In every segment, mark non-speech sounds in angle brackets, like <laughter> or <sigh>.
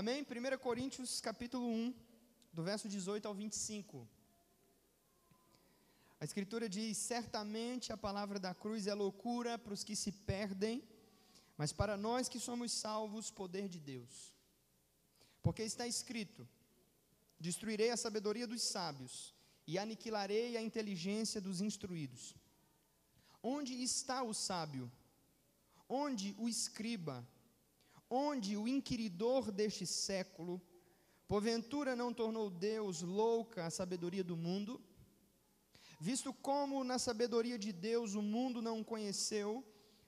Amém? 1 Coríntios capítulo 1, do verso 18 ao 25. A Escritura diz: Certamente a palavra da cruz é loucura para os que se perdem, mas para nós que somos salvos, poder de Deus. Porque está escrito: Destruirei a sabedoria dos sábios e aniquilarei a inteligência dos instruídos. Onde está o sábio? Onde o escriba? Onde o inquiridor deste século? Porventura não tornou Deus louca a sabedoria do mundo? Visto como na sabedoria de Deus o mundo não conheceu,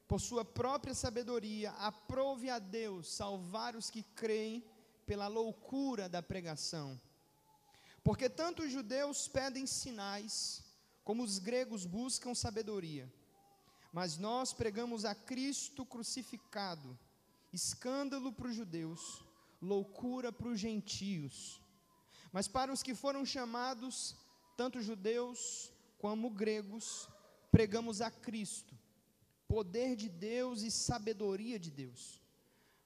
por sua própria sabedoria, aprove a Deus salvar os que creem pela loucura da pregação. Porque tanto os judeus pedem sinais, como os gregos buscam sabedoria. Mas nós pregamos a Cristo crucificado, escândalo para os judeus, loucura para os gentios. Mas para os que foram chamados, tanto judeus como gregos, pregamos a Cristo, poder de Deus e sabedoria de Deus.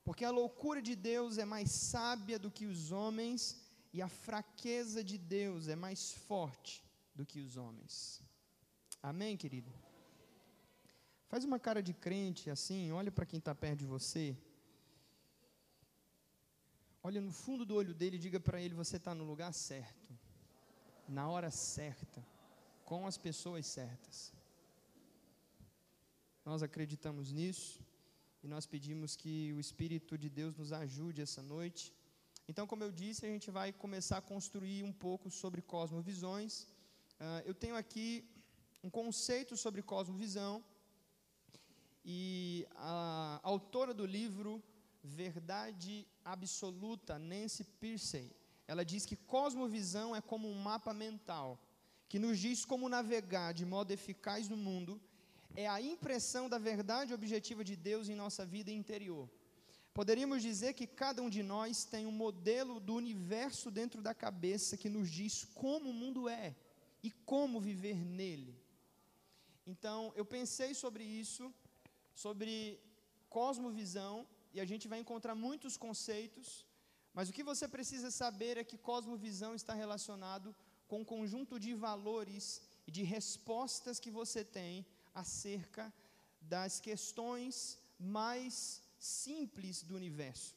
Porque a loucura de Deus é mais sábia do que os homens, e a fraqueza de Deus é mais forte do que os homens. Amém, querido? Faz uma cara de crente assim, olha para quem está perto de você. Olha no fundo do olho dele e diga para ele: você está no lugar certo, na hora certa, com as pessoas certas. Nós acreditamos nisso e nós pedimos que o Espírito de Deus nos ajude essa noite. Então, como eu disse, a gente vai começar a construir um pouco sobre cosmovisões. Uh, eu tenho aqui um conceito sobre cosmovisão e a autora do livro Verdade Absoluta, Nancy Pearcey, ela diz que cosmovisão é como um mapa mental que nos diz como navegar de modo eficaz no mundo, é a impressão da verdade objetiva de Deus em nossa vida interior. Poderíamos dizer que cada um de nós tem um modelo do universo dentro da cabeça que nos diz como o mundo é e como viver nele. Então, eu pensei sobre isso sobre cosmovisão e a gente vai encontrar muitos conceitos, mas o que você precisa saber é que cosmovisão está relacionado com um conjunto de valores e de respostas que você tem acerca das questões mais simples do universo.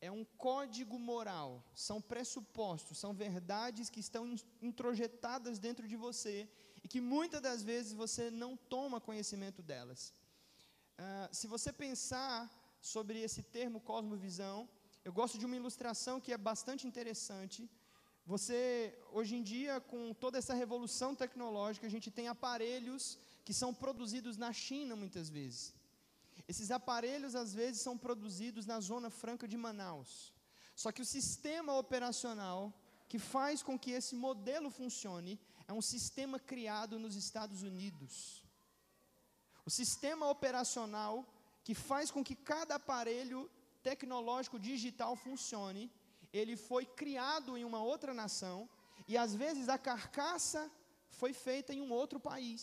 É um código moral, são pressupostos, são verdades que estão introjetadas dentro de você e que muitas das vezes você não toma conhecimento delas. Uh, se você pensar sobre esse termo cosmovisão, eu gosto de uma ilustração que é bastante interessante. Você, hoje em dia, com toda essa revolução tecnológica, a gente tem aparelhos que são produzidos na China muitas vezes. Esses aparelhos, às vezes, são produzidos na Zona Franca de Manaus. Só que o sistema operacional que faz com que esse modelo funcione é um sistema criado nos Estados Unidos. O sistema operacional que faz com que cada aparelho tecnológico digital funcione, ele foi criado em uma outra nação e às vezes a carcaça foi feita em um outro país.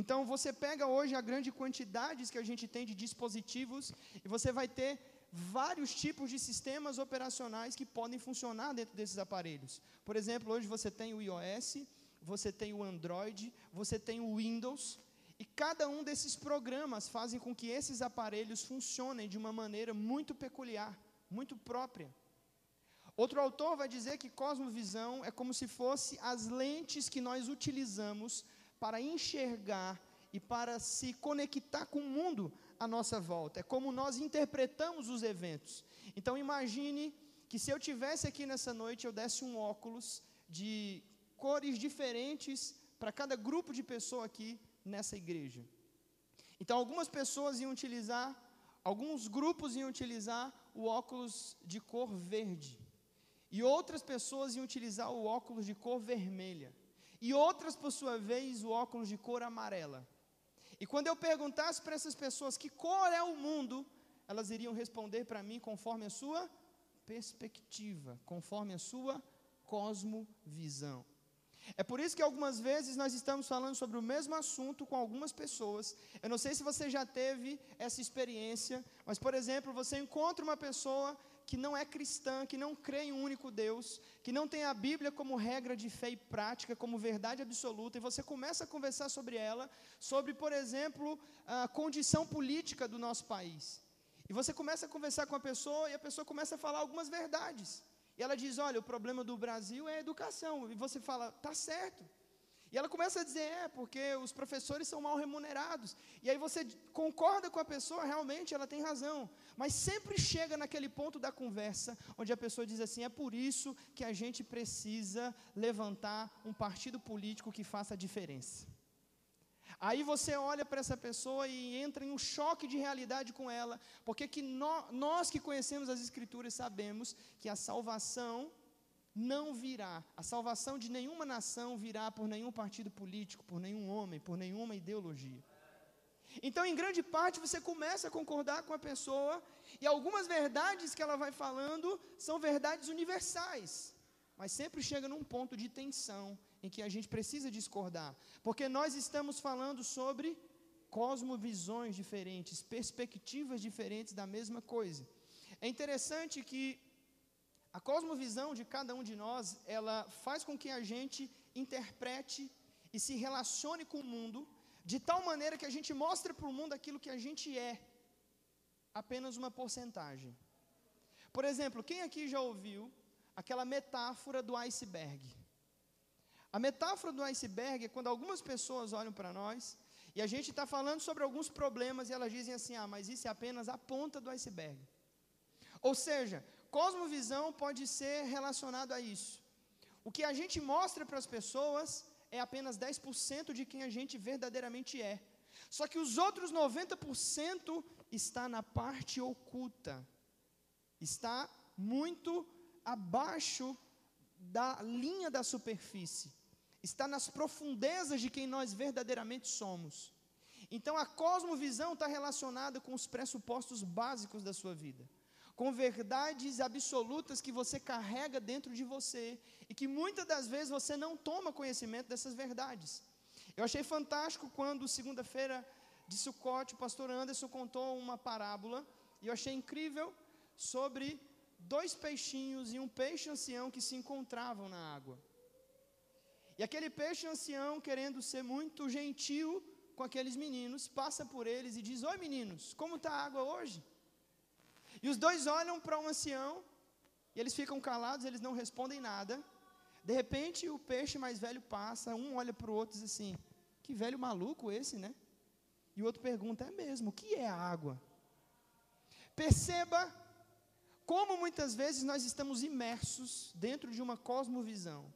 Então você pega hoje a grande quantidade que a gente tem de dispositivos e você vai ter vários tipos de sistemas operacionais que podem funcionar dentro desses aparelhos. Por exemplo, hoje você tem o iOS, você tem o Android, você tem o Windows, e cada um desses programas fazem com que esses aparelhos funcionem de uma maneira muito peculiar, muito própria. Outro autor vai dizer que cosmovisão é como se fosse as lentes que nós utilizamos para enxergar e para se conectar com o mundo à nossa volta. É como nós interpretamos os eventos. Então imagine que se eu tivesse aqui nessa noite eu desse um óculos de cores diferentes para cada grupo de pessoa aqui nessa igreja. Então, algumas pessoas iam utilizar, alguns grupos iam utilizar o óculos de cor verde, e outras pessoas iam utilizar o óculos de cor vermelha, e outras, por sua vez, o óculos de cor amarela. E quando eu perguntasse para essas pessoas que cor é o mundo, elas iriam responder para mim conforme a sua perspectiva, conforme a sua cosmovisão. É por isso que algumas vezes nós estamos falando sobre o mesmo assunto com algumas pessoas. Eu não sei se você já teve essa experiência, mas, por exemplo, você encontra uma pessoa que não é cristã, que não crê em um único Deus, que não tem a Bíblia como regra de fé e prática, como verdade absoluta, e você começa a conversar sobre ela, sobre, por exemplo, a condição política do nosso país. E você começa a conversar com a pessoa e a pessoa começa a falar algumas verdades. E ela diz: Olha, o problema do Brasil é a educação. E você fala: Tá certo. E ela começa a dizer: É, porque os professores são mal remunerados. E aí você concorda com a pessoa, realmente ela tem razão. Mas sempre chega naquele ponto da conversa onde a pessoa diz assim: É por isso que a gente precisa levantar um partido político que faça a diferença. Aí você olha para essa pessoa e entra em um choque de realidade com ela, porque que nós, nós que conhecemos as Escrituras sabemos que a salvação não virá, a salvação de nenhuma nação virá por nenhum partido político, por nenhum homem, por nenhuma ideologia. Então, em grande parte, você começa a concordar com a pessoa, e algumas verdades que ela vai falando são verdades universais, mas sempre chega num ponto de tensão, em que a gente precisa discordar, porque nós estamos falando sobre cosmovisões diferentes, perspectivas diferentes da mesma coisa. É interessante que a cosmovisão de cada um de nós, ela faz com que a gente interprete e se relacione com o mundo de tal maneira que a gente mostre para o mundo aquilo que a gente é, apenas uma porcentagem. Por exemplo, quem aqui já ouviu aquela metáfora do iceberg? A metáfora do iceberg é quando algumas pessoas olham para nós e a gente está falando sobre alguns problemas e elas dizem assim: ah, mas isso é apenas a ponta do iceberg. Ou seja, cosmovisão pode ser relacionado a isso. O que a gente mostra para as pessoas é apenas 10% de quem a gente verdadeiramente é. Só que os outros 90% está na parte oculta. Está muito abaixo da linha da superfície está nas profundezas de quem nós verdadeiramente somos. Então a cosmovisão está relacionada com os pressupostos básicos da sua vida, com verdades absolutas que você carrega dentro de você e que muitas das vezes você não toma conhecimento dessas verdades. Eu achei fantástico quando, segunda-feira de Sucote, o pastor Anderson contou uma parábola, e eu achei incrível sobre dois peixinhos e um peixe ancião que se encontravam na água. E aquele peixe ancião, querendo ser muito gentil com aqueles meninos, passa por eles e diz: Oi meninos, como está a água hoje? E os dois olham para um ancião, e eles ficam calados, eles não respondem nada. De repente, o peixe mais velho passa, um olha para o outro e diz assim: Que velho maluco esse, né? E o outro pergunta: É mesmo, o que é a água? Perceba como muitas vezes nós estamos imersos dentro de uma cosmovisão.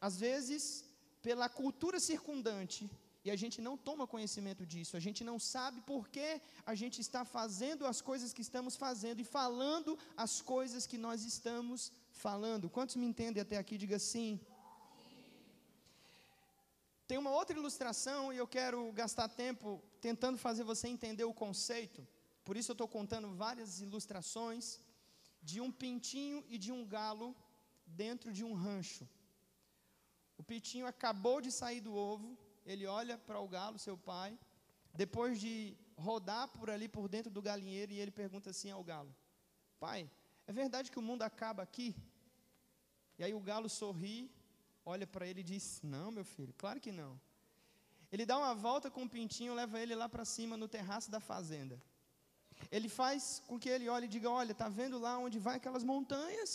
Às vezes, pela cultura circundante, e a gente não toma conhecimento disso, a gente não sabe por que a gente está fazendo as coisas que estamos fazendo e falando as coisas que nós estamos falando. Quantos me entendem até aqui? Diga sim. Tem uma outra ilustração e eu quero gastar tempo tentando fazer você entender o conceito. Por isso eu estou contando várias ilustrações de um pintinho e de um galo dentro de um rancho. O pitinho acabou de sair do ovo, ele olha para o galo, seu pai, depois de rodar por ali por dentro do galinheiro, e ele pergunta assim ao galo: Pai, é verdade que o mundo acaba aqui? E aí o galo sorri, olha para ele e diz: Não, meu filho, claro que não. Ele dá uma volta com o pintinho, leva ele lá para cima no terraço da fazenda. Ele faz com que ele olhe e diga: Olha, está vendo lá onde vai aquelas montanhas?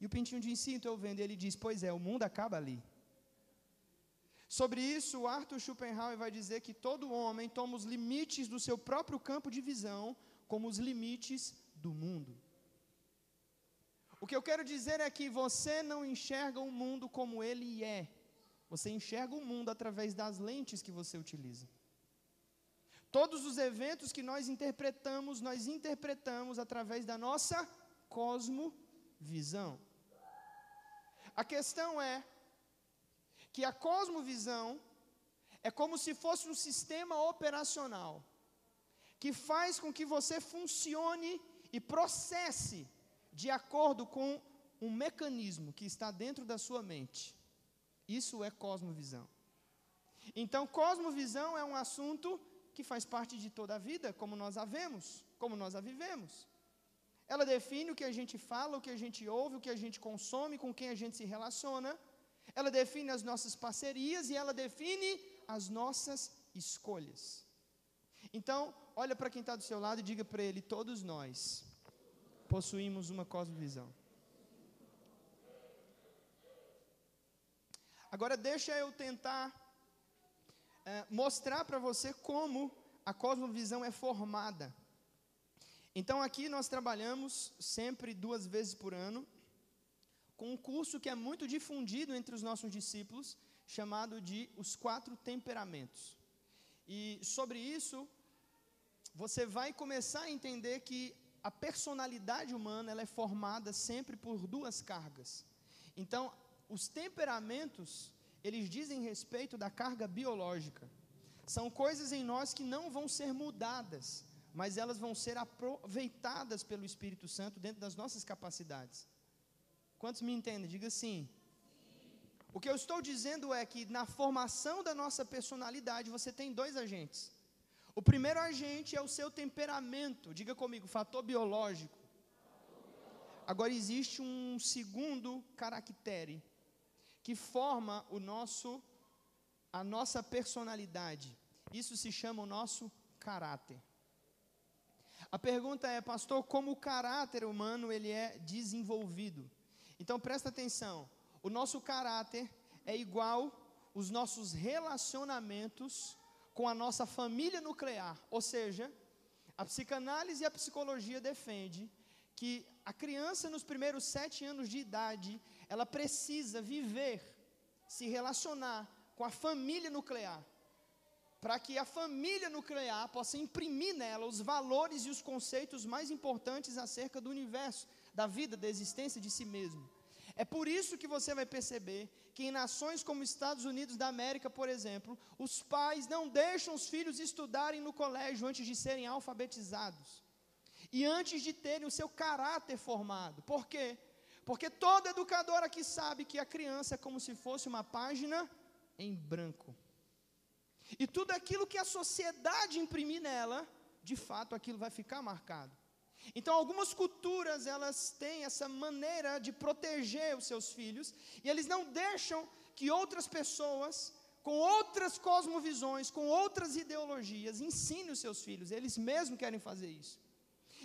E o pintinho de ensino estou vendo, ele diz: Pois é, o mundo acaba ali. Sobre isso, Arthur Schopenhauer vai dizer que todo homem toma os limites do seu próprio campo de visão como os limites do mundo. O que eu quero dizer é que você não enxerga o mundo como ele é. Você enxerga o mundo através das lentes que você utiliza. Todos os eventos que nós interpretamos, nós interpretamos através da nossa cosmovisão. A questão é que a cosmovisão é como se fosse um sistema operacional que faz com que você funcione e processe de acordo com um mecanismo que está dentro da sua mente. Isso é cosmovisão. Então, cosmovisão é um assunto que faz parte de toda a vida, como nós a vemos, como nós a vivemos. Ela define o que a gente fala, o que a gente ouve, o que a gente consome, com quem a gente se relaciona, ela define as nossas parcerias e ela define as nossas escolhas. Então, olha para quem está do seu lado e diga para ele: todos nós possuímos uma cosmovisão. Agora, deixa eu tentar é, mostrar para você como a cosmovisão é formada. Então, aqui nós trabalhamos sempre duas vezes por ano com um curso que é muito difundido entre os nossos discípulos, chamado de Os Quatro Temperamentos. E sobre isso, você vai começar a entender que a personalidade humana ela é formada sempre por duas cargas. Então, os temperamentos, eles dizem respeito da carga biológica. São coisas em nós que não vão ser mudadas, mas elas vão ser aproveitadas pelo Espírito Santo dentro das nossas capacidades. Quantos me entendem? Diga sim. O que eu estou dizendo é que na formação da nossa personalidade você tem dois agentes. O primeiro agente é o seu temperamento, diga comigo, fator biológico. Agora existe um segundo caractere que forma o nosso a nossa personalidade. Isso se chama o nosso caráter. A pergunta é, pastor, como o caráter humano ele é desenvolvido? Então presta atenção. O nosso caráter é igual os nossos relacionamentos com a nossa família nuclear, ou seja, a psicanálise e a psicologia defende que a criança nos primeiros sete anos de idade ela precisa viver, se relacionar com a família nuclear para que a família nuclear possa imprimir nela os valores e os conceitos mais importantes acerca do universo, da vida, da existência de si mesmo. É por isso que você vai perceber que em nações como Estados Unidos da América, por exemplo, os pais não deixam os filhos estudarem no colégio antes de serem alfabetizados e antes de terem o seu caráter formado. Por quê? Porque todo educador aqui sabe que a criança é como se fosse uma página em branco. E tudo aquilo que a sociedade imprimir nela, de fato aquilo vai ficar marcado. Então, algumas culturas, elas têm essa maneira de proteger os seus filhos, e eles não deixam que outras pessoas, com outras cosmovisões, com outras ideologias, ensinem os seus filhos, eles mesmos querem fazer isso.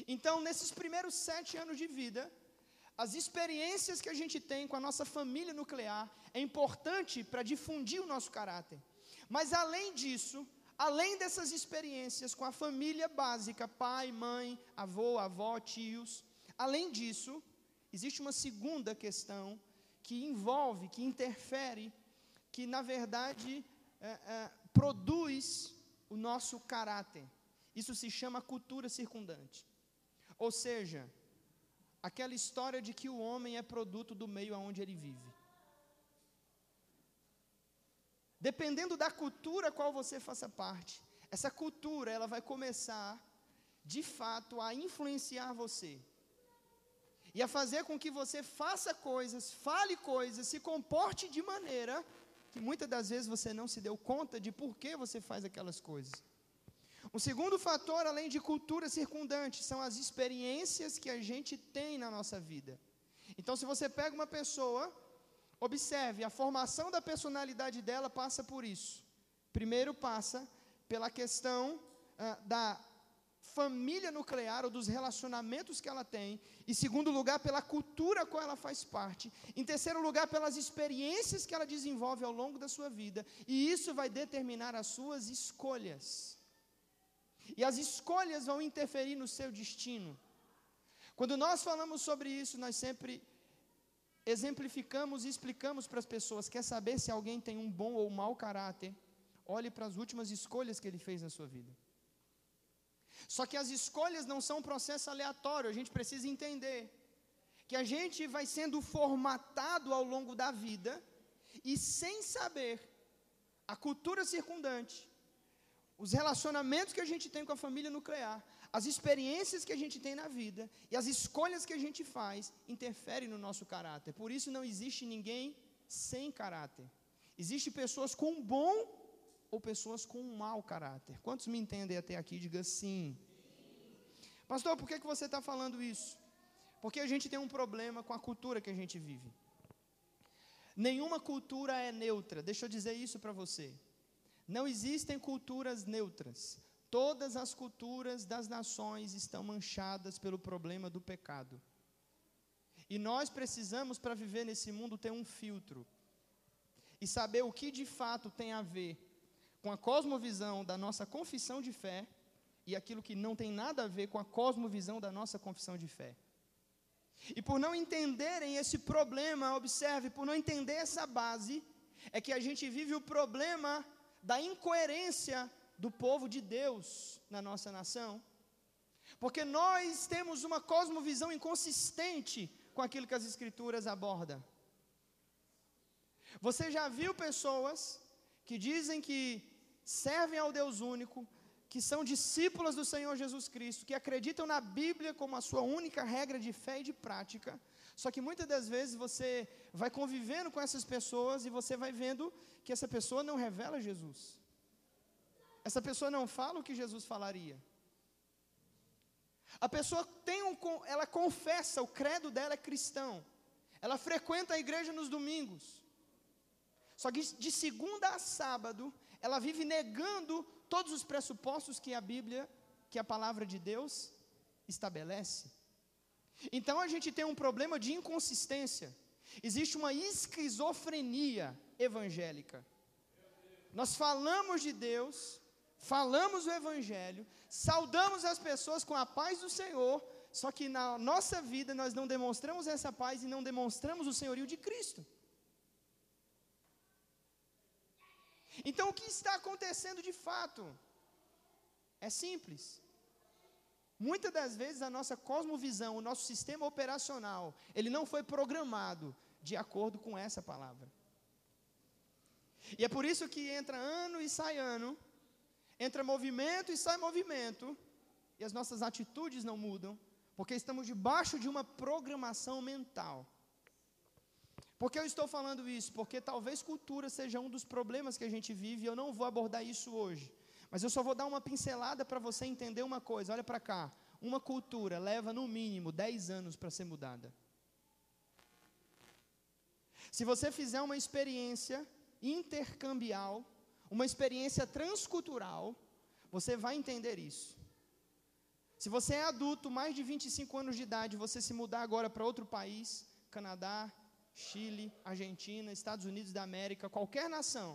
Então, nesses primeiros sete anos de vida, as experiências que a gente tem com a nossa família nuclear é importante para difundir o nosso caráter. Mas além disso, além dessas experiências com a família básica, pai, mãe, avô, avó, tios, além disso, existe uma segunda questão que envolve, que interfere, que na verdade é, é, produz o nosso caráter. Isso se chama cultura circundante. Ou seja, aquela história de que o homem é produto do meio aonde ele vive. Dependendo da cultura qual você faça parte, essa cultura ela vai começar, de fato, a influenciar você. E a fazer com que você faça coisas, fale coisas, se comporte de maneira que muitas das vezes você não se deu conta de por que você faz aquelas coisas. Um segundo fator, além de cultura circundante, são as experiências que a gente tem na nossa vida. Então, se você pega uma pessoa Observe, a formação da personalidade dela passa por isso. Primeiro passa pela questão ah, da família nuclear ou dos relacionamentos que ela tem. Em segundo lugar, pela cultura qual ela faz parte. Em terceiro lugar, pelas experiências que ela desenvolve ao longo da sua vida. E isso vai determinar as suas escolhas. E as escolhas vão interferir no seu destino. Quando nós falamos sobre isso, nós sempre exemplificamos e explicamos para as pessoas: quer saber se alguém tem um bom ou mau caráter? Olhe para as últimas escolhas que ele fez na sua vida. Só que as escolhas não são um processo aleatório, a gente precisa entender que a gente vai sendo formatado ao longo da vida e sem saber a cultura circundante, os relacionamentos que a gente tem com a família nuclear, as experiências que a gente tem na vida e as escolhas que a gente faz interferem no nosso caráter. Por isso não existe ninguém sem caráter. Existem pessoas com bom ou pessoas com mau caráter. Quantos me entendem até aqui? Diga sim. Pastor, por que, que você está falando isso? Porque a gente tem um problema com a cultura que a gente vive. Nenhuma cultura é neutra, deixa eu dizer isso para você. Não existem culturas neutras. Todas as culturas das nações estão manchadas pelo problema do pecado. E nós precisamos, para viver nesse mundo, ter um filtro e saber o que de fato tem a ver com a cosmovisão da nossa confissão de fé e aquilo que não tem nada a ver com a cosmovisão da nossa confissão de fé. E por não entenderem esse problema, observe, por não entender essa base, é que a gente vive o problema da incoerência do povo de Deus na nossa nação. Porque nós temos uma cosmovisão inconsistente com aquilo que as Escrituras abordam. Você já viu pessoas que dizem que servem ao Deus único, que são discípulas do Senhor Jesus Cristo, que acreditam na Bíblia como a sua única regra de fé e de prática. Só que muitas das vezes você vai convivendo com essas pessoas e você vai vendo que essa pessoa não revela Jesus. Essa pessoa não fala o que Jesus falaria. A pessoa tem um, ela confessa, o credo dela é cristão. Ela frequenta a igreja nos domingos. Só que de segunda a sábado, ela vive negando todos os pressupostos que a Bíblia, que a palavra de Deus estabelece. Então a gente tem um problema de inconsistência. Existe uma esquizofrenia evangélica. Nós falamos de Deus, falamos o Evangelho, saudamos as pessoas com a paz do Senhor, só que na nossa vida nós não demonstramos essa paz e não demonstramos o senhorio de Cristo. Então, o que está acontecendo de fato? É simples. Muitas das vezes a nossa cosmovisão, o nosso sistema operacional, ele não foi programado de acordo com essa palavra. E é por isso que entra ano e sai ano, entra movimento e sai movimento, e as nossas atitudes não mudam, porque estamos debaixo de uma programação mental. Por que eu estou falando isso? Porque talvez cultura seja um dos problemas que a gente vive, e eu não vou abordar isso hoje. Mas eu só vou dar uma pincelada para você entender uma coisa. Olha para cá. Uma cultura leva no mínimo 10 anos para ser mudada. Se você fizer uma experiência intercambial, uma experiência transcultural, você vai entender isso. Se você é adulto, mais de 25 anos de idade, você se mudar agora para outro país, Canadá, Chile, Argentina, Estados Unidos da América, qualquer nação,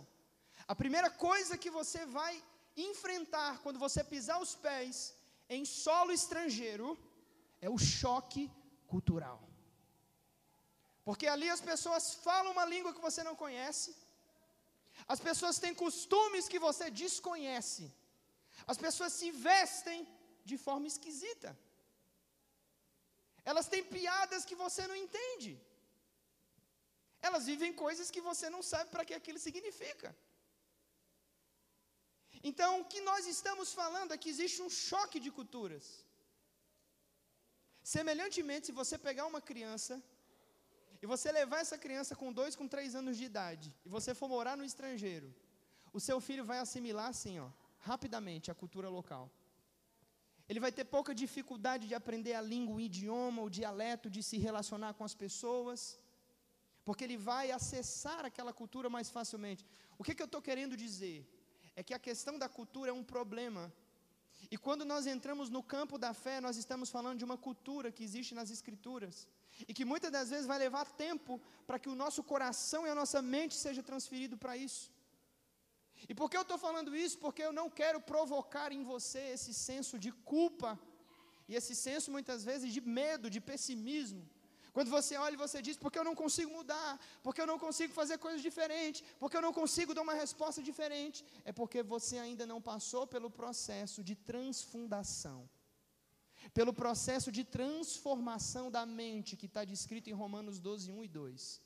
a primeira coisa que você vai enfrentar quando você pisar os pés em solo estrangeiro é o choque cultural. Porque ali as pessoas falam uma língua que você não conhece, as pessoas têm costumes que você desconhece, as pessoas se vestem de forma esquisita, elas têm piadas que você não entende. Elas vivem coisas que você não sabe para que aquilo significa. Então, o que nós estamos falando é que existe um choque de culturas. Semelhantemente, se você pegar uma criança e você levar essa criança com dois, com três anos de idade, e você for morar no estrangeiro, o seu filho vai assimilar assim, ó, rapidamente a cultura local. Ele vai ter pouca dificuldade de aprender a língua, o idioma, o dialeto, de se relacionar com as pessoas porque ele vai acessar aquela cultura mais facilmente. O que, que eu estou querendo dizer? É que a questão da cultura é um problema. E quando nós entramos no campo da fé, nós estamos falando de uma cultura que existe nas Escrituras. E que muitas das vezes vai levar tempo para que o nosso coração e a nossa mente seja transferido para isso. E por que eu estou falando isso? Porque eu não quero provocar em você esse senso de culpa e esse senso muitas vezes de medo, de pessimismo. Quando você olha e você diz, porque eu não consigo mudar, porque eu não consigo fazer coisas diferentes, porque eu não consigo dar uma resposta diferente, é porque você ainda não passou pelo processo de transfundação, pelo processo de transformação da mente que está descrito em Romanos 12, 1 e 2,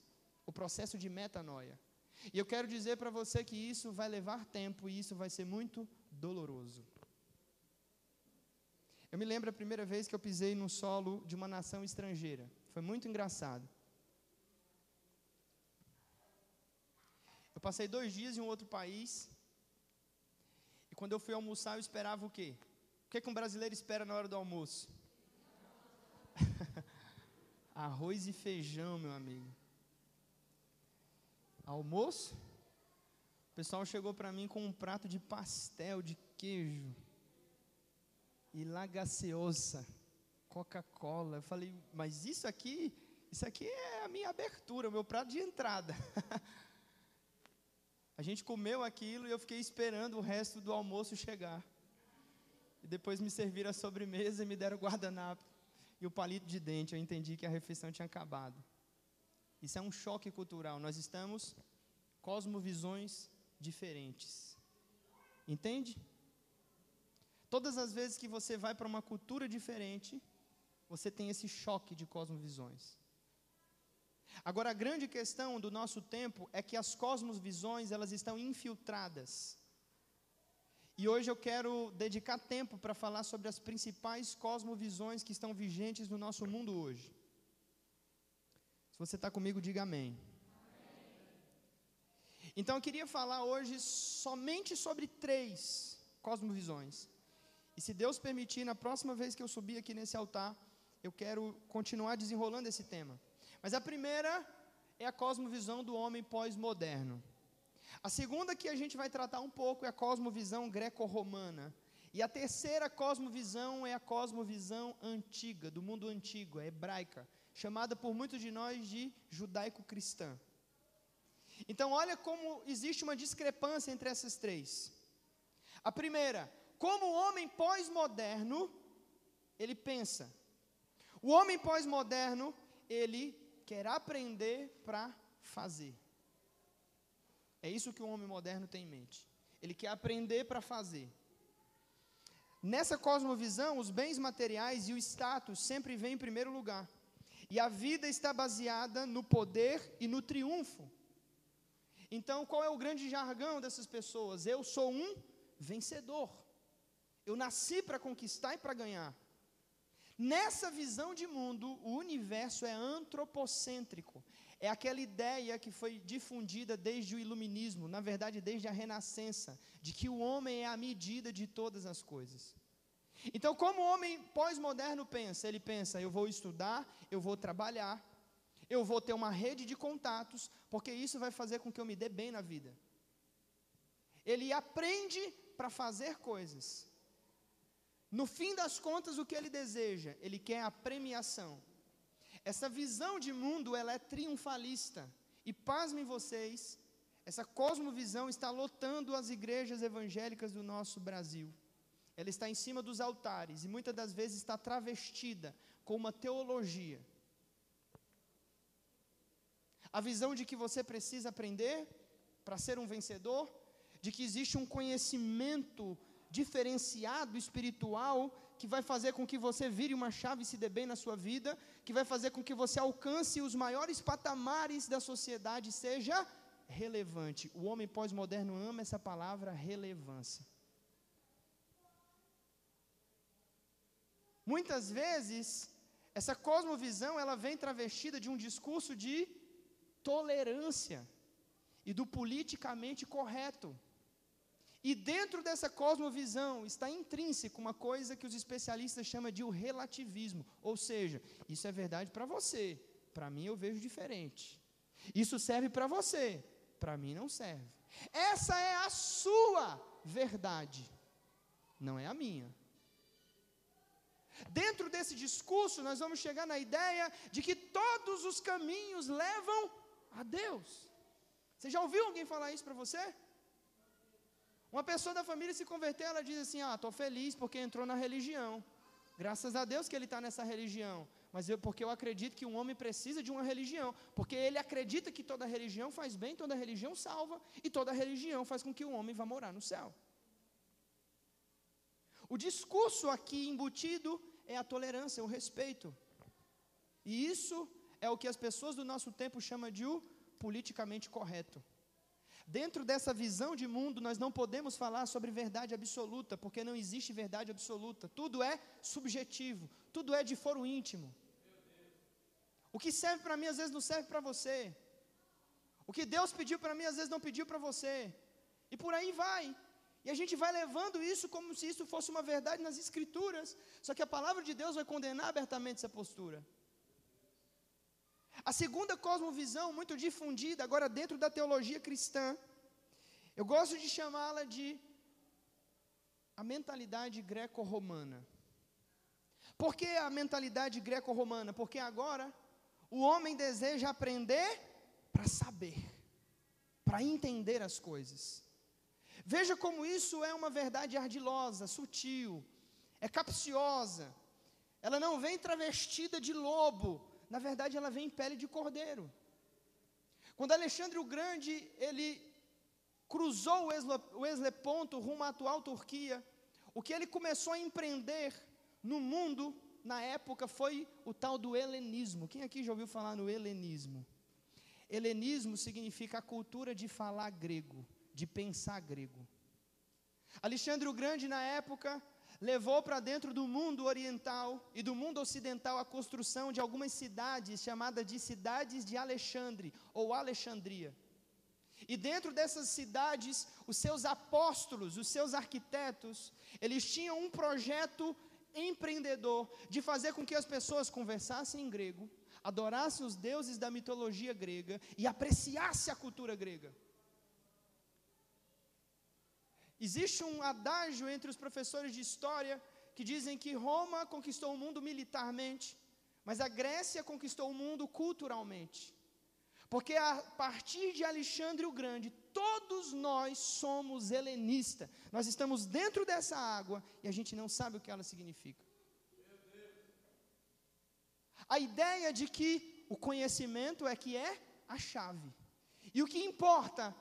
o processo de metanoia. E eu quero dizer para você que isso vai levar tempo e isso vai ser muito doloroso. Eu me lembro a primeira vez que eu pisei no solo de uma nação estrangeira. Foi muito engraçado. Eu passei dois dias em um outro país. E quando eu fui almoçar, eu esperava o quê? O que, que um brasileiro espera na hora do almoço? <laughs> Arroz e feijão, meu amigo. Almoço? O pessoal chegou para mim com um prato de pastel de queijo e lagaceosa, Coca-Cola. Eu falei, mas isso aqui, isso aqui é a minha abertura, o meu prato de entrada. <laughs> a gente comeu aquilo e eu fiquei esperando o resto do almoço chegar. E depois me serviram a sobremesa e me deram o guardanapo e o palito de dente. Eu entendi que a refeição tinha acabado. Isso é um choque cultural. Nós estamos cosmovisões diferentes. Entende? Todas as vezes que você vai para uma cultura diferente, você tem esse choque de cosmovisões. Agora a grande questão do nosso tempo é que as cosmovisões, elas estão infiltradas e hoje eu quero dedicar tempo para falar sobre as principais cosmovisões que estão vigentes no nosso mundo hoje. Se você está comigo, diga amém. Então eu queria falar hoje somente sobre três cosmovisões. E se Deus permitir, na próxima vez que eu subir aqui nesse altar, eu quero continuar desenrolando esse tema. Mas a primeira é a cosmovisão do homem pós-moderno. A segunda que a gente vai tratar um pouco é a cosmovisão greco-romana. E a terceira cosmovisão é a cosmovisão antiga, do mundo antigo, a hebraica, chamada por muitos de nós de judaico-cristã. Então, olha como existe uma discrepância entre essas três. A primeira, como o homem pós-moderno, ele pensa. O homem pós-moderno, ele quer aprender para fazer. É isso que o homem moderno tem em mente. Ele quer aprender para fazer. Nessa cosmovisão, os bens materiais e o status sempre vêm em primeiro lugar. E a vida está baseada no poder e no triunfo. Então, qual é o grande jargão dessas pessoas? Eu sou um vencedor. Eu nasci para conquistar e para ganhar. Nessa visão de mundo, o universo é antropocêntrico. É aquela ideia que foi difundida desde o iluminismo, na verdade, desde a renascença, de que o homem é a medida de todas as coisas. Então, como o homem pós-moderno pensa? Ele pensa: eu vou estudar, eu vou trabalhar, eu vou ter uma rede de contatos, porque isso vai fazer com que eu me dê bem na vida. Ele aprende para fazer coisas. No fim das contas, o que ele deseja? Ele quer a premiação. Essa visão de mundo, ela é triunfalista. E pasmem vocês, essa cosmovisão está lotando as igrejas evangélicas do nosso Brasil. Ela está em cima dos altares e muitas das vezes está travestida com uma teologia. A visão de que você precisa aprender para ser um vencedor, de que existe um conhecimento diferenciado espiritual que vai fazer com que você vire uma chave e se dê bem na sua vida, que vai fazer com que você alcance os maiores patamares da sociedade, seja relevante. O homem pós-moderno ama essa palavra relevância. Muitas vezes, essa cosmovisão, ela vem travestida de um discurso de tolerância e do politicamente correto. E dentro dessa cosmovisão está intrínseco uma coisa que os especialistas chamam de o relativismo, ou seja, isso é verdade para você, para mim eu vejo diferente. Isso serve para você, para mim não serve. Essa é a sua verdade, não é a minha. Dentro desse discurso, nós vamos chegar na ideia de que todos os caminhos levam a Deus. Você já ouviu alguém falar isso para você? Uma pessoa da família se converteu, ela diz assim: Ah, estou feliz porque entrou na religião. Graças a Deus que ele está nessa religião. Mas eu, porque eu acredito que um homem precisa de uma religião. Porque ele acredita que toda religião faz bem, toda religião salva, e toda religião faz com que o homem vá morar no céu. O discurso aqui embutido é a tolerância, o respeito. E isso é o que as pessoas do nosso tempo chamam de o politicamente correto. Dentro dessa visão de mundo, nós não podemos falar sobre verdade absoluta, porque não existe verdade absoluta. Tudo é subjetivo, tudo é de foro íntimo. O que serve para mim, às vezes não serve para você. O que Deus pediu para mim, às vezes não pediu para você. E por aí vai. E a gente vai levando isso como se isso fosse uma verdade nas Escrituras. Só que a palavra de Deus vai condenar abertamente essa postura. A segunda cosmovisão, muito difundida agora dentro da teologia cristã, eu gosto de chamá-la de a mentalidade greco-romana. Por que a mentalidade greco-romana? Porque agora o homem deseja aprender para saber, para entender as coisas. Veja como isso é uma verdade ardilosa, sutil, é capciosa. Ela não vem travestida de lobo, na verdade ela vem em pele de cordeiro. Quando Alexandre o Grande, ele cruzou o Esleponto rumo à atual Turquia, o que ele começou a empreender no mundo na época foi o tal do helenismo. Quem aqui já ouviu falar no helenismo? Helenismo significa a cultura de falar grego, de pensar grego. Alexandre o Grande, na época, levou para dentro do mundo oriental e do mundo ocidental a construção de algumas cidades chamadas de cidades de Alexandre ou Alexandria. E dentro dessas cidades, os seus apóstolos, os seus arquitetos, eles tinham um projeto empreendedor de fazer com que as pessoas conversassem em grego, adorassem os deuses da mitologia grega e apreciassem a cultura grega. Existe um adágio entre os professores de história que dizem que Roma conquistou o mundo militarmente, mas a Grécia conquistou o mundo culturalmente. Porque a partir de Alexandre o Grande, todos nós somos helenistas. Nós estamos dentro dessa água e a gente não sabe o que ela significa. A ideia de que o conhecimento é que é a chave. E o que importa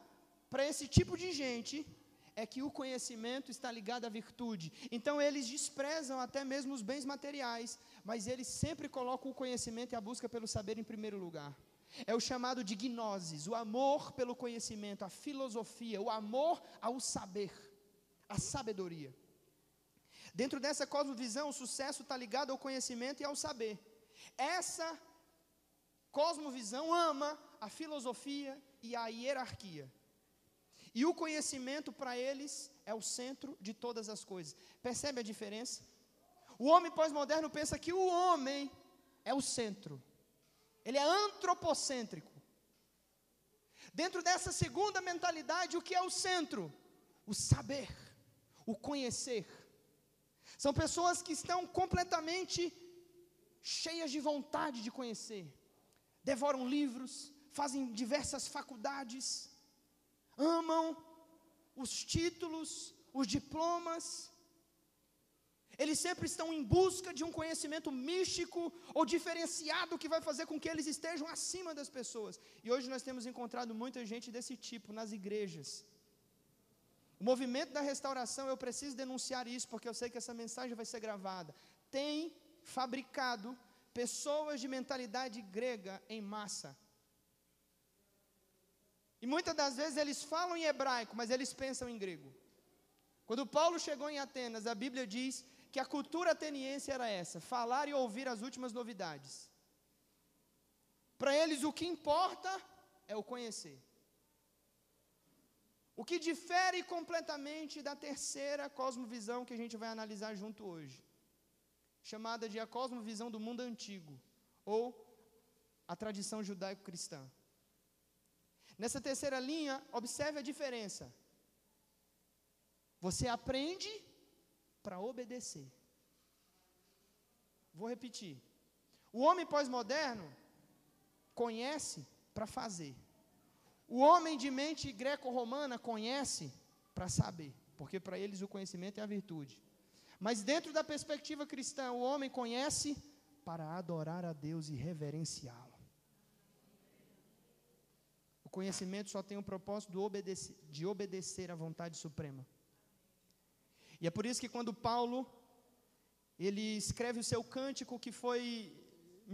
para esse tipo de gente é que o conhecimento está ligado à virtude. Então eles desprezam até mesmo os bens materiais, mas eles sempre colocam o conhecimento e a busca pelo saber em primeiro lugar. É o chamado de gnosis, o amor pelo conhecimento, a filosofia, o amor ao saber, a sabedoria. Dentro dessa cosmovisão, o sucesso está ligado ao conhecimento e ao saber. Essa cosmovisão ama a filosofia e a hierarquia. E o conhecimento para eles é o centro de todas as coisas. Percebe a diferença? O homem pós-moderno pensa que o homem é o centro. Ele é antropocêntrico. Dentro dessa segunda mentalidade, o que é o centro? O saber, o conhecer. São pessoas que estão completamente cheias de vontade de conhecer. Devoram livros, fazem diversas faculdades, amam os títulos, os diplomas, eles sempre estão em busca de um conhecimento místico ou diferenciado que vai fazer com que eles estejam acima das pessoas. E hoje nós temos encontrado muita gente desse tipo nas igrejas. O movimento da restauração, eu preciso denunciar isso, porque eu sei que essa mensagem vai ser gravada. Tem fabricado pessoas de mentalidade grega em massa. E muitas das vezes eles falam em hebraico, mas eles pensam em grego. Quando Paulo chegou em Atenas, a Bíblia diz que a cultura ateniense era essa: falar e ouvir as últimas novidades. Para eles, o que importa é o conhecer. O que difere completamente da terceira cosmovisão que a gente vai analisar junto hoje, chamada de a cosmovisão do mundo antigo, ou a tradição judaico-cristã. Nessa terceira linha, observe a diferença. Você aprende para obedecer. Vou repetir. O homem pós-moderno conhece para fazer. O homem de mente greco-romana conhece para saber, porque para eles o conhecimento é a virtude. Mas dentro da perspectiva cristã, o homem conhece para adorar a Deus e reverenciá-lo. O conhecimento só tem o propósito de obedecer, de obedecer à vontade suprema. E é por isso que quando Paulo ele escreve o seu cântico que foi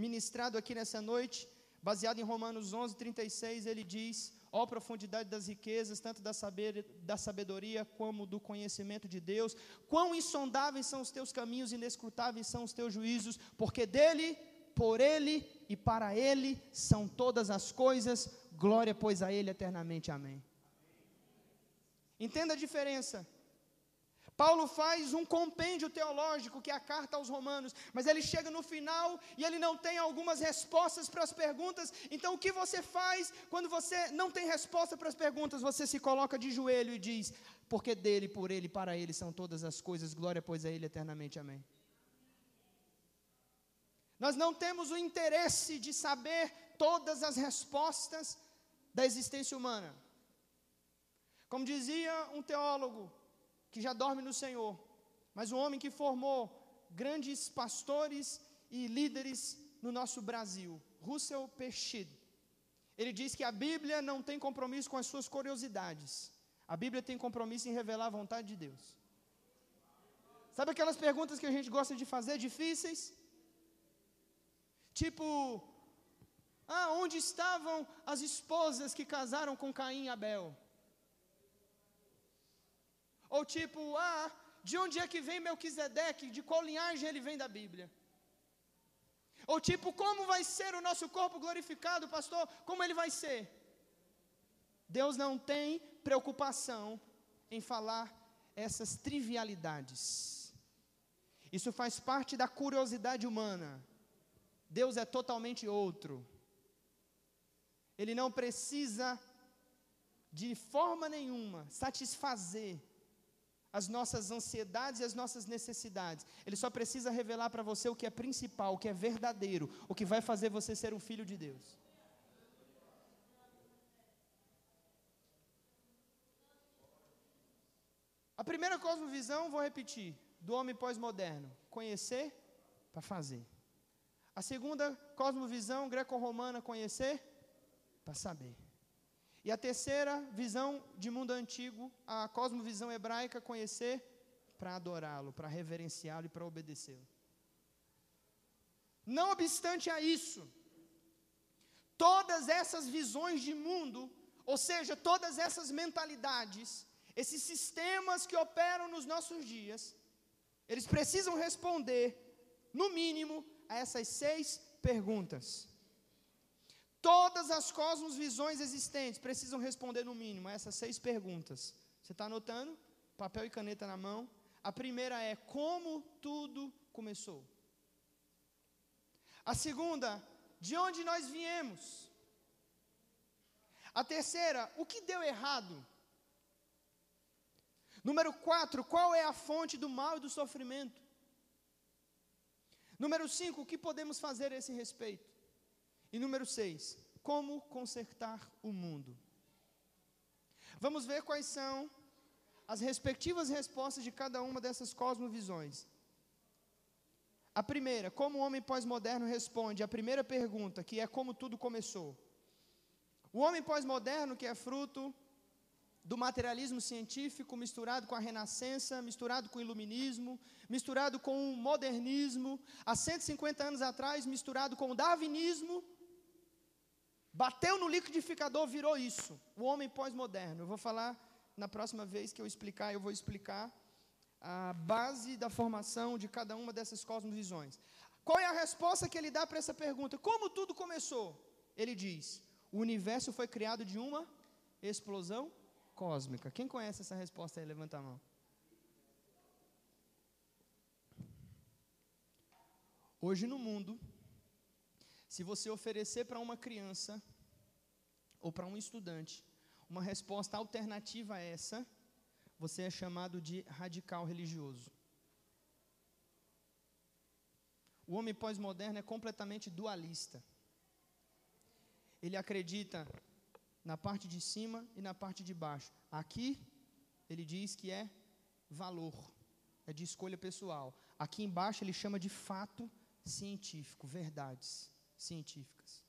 ministrado aqui nessa noite, baseado em Romanos 11:36, ele diz: Ó oh, profundidade das riquezas, tanto da, saber, da sabedoria como do conhecimento de Deus, quão insondáveis são os teus caminhos, inescrutáveis são os teus juízos, porque dele, por ele e para ele são todas as coisas, glória pois a ele eternamente. Amém. Entenda a diferença. Paulo faz um compêndio teológico, que é a carta aos Romanos, mas ele chega no final e ele não tem algumas respostas para as perguntas. Então, o que você faz quando você não tem resposta para as perguntas? Você se coloca de joelho e diz: Porque dele, por ele, para ele são todas as coisas, glória, pois a ele eternamente. Amém. Nós não temos o interesse de saber todas as respostas da existência humana. Como dizia um teólogo, que já dorme no Senhor, mas um homem que formou grandes pastores e líderes no nosso Brasil, Russell Pechid. Ele diz que a Bíblia não tem compromisso com as suas curiosidades. A Bíblia tem compromisso em revelar a vontade de Deus. Sabe aquelas perguntas que a gente gosta de fazer, difíceis? Tipo, ah, onde estavam as esposas que casaram com Caim e Abel? Ou tipo, ah, de onde é que vem Melquisedeque? De qual linhagem ele vem da Bíblia? Ou tipo, como vai ser o nosso corpo glorificado, pastor? Como ele vai ser? Deus não tem preocupação em falar essas trivialidades. Isso faz parte da curiosidade humana. Deus é totalmente outro. Ele não precisa de forma nenhuma satisfazer as nossas ansiedades e as nossas necessidades. Ele só precisa revelar para você o que é principal, o que é verdadeiro, o que vai fazer você ser um filho de Deus. A primeira cosmovisão, vou repetir, do homem pós-moderno: conhecer para fazer. A segunda cosmovisão greco-romana: conhecer para saber. E a terceira visão de mundo antigo, a cosmovisão hebraica, conhecer para adorá-lo, para reverenciá-lo e para obedecê-lo. Não obstante a isso, todas essas visões de mundo, ou seja, todas essas mentalidades, esses sistemas que operam nos nossos dias, eles precisam responder, no mínimo, a essas seis perguntas. Todas as cosmos-visões existentes precisam responder, no mínimo, a essas seis perguntas. Você está anotando? Papel e caneta na mão. A primeira é: como tudo começou? A segunda, de onde nós viemos? A terceira, o que deu errado? Número quatro, qual é a fonte do mal e do sofrimento? Número cinco, o que podemos fazer a esse respeito? E número 6, como consertar o mundo. Vamos ver quais são as respectivas respostas de cada uma dessas cosmovisões. A primeira, como o homem pós-moderno responde à primeira pergunta, que é como tudo começou. O homem pós-moderno, que é fruto do materialismo científico misturado com a renascença, misturado com o iluminismo, misturado com o modernismo, há 150 anos atrás misturado com o darwinismo, Bateu no liquidificador, virou isso. O homem pós-moderno. Eu vou falar na próxima vez que eu explicar, eu vou explicar a base da formação de cada uma dessas cosmovisões. Qual é a resposta que ele dá para essa pergunta? Como tudo começou? Ele diz: o universo foi criado de uma explosão cósmica. Quem conhece essa resposta aí? Levanta a mão. Hoje no mundo, se você oferecer para uma criança ou para um estudante uma resposta alternativa a essa, você é chamado de radical religioso. O homem pós-moderno é completamente dualista. Ele acredita na parte de cima e na parte de baixo. Aqui, ele diz que é valor, é de escolha pessoal. Aqui embaixo, ele chama de fato científico, verdades científicas.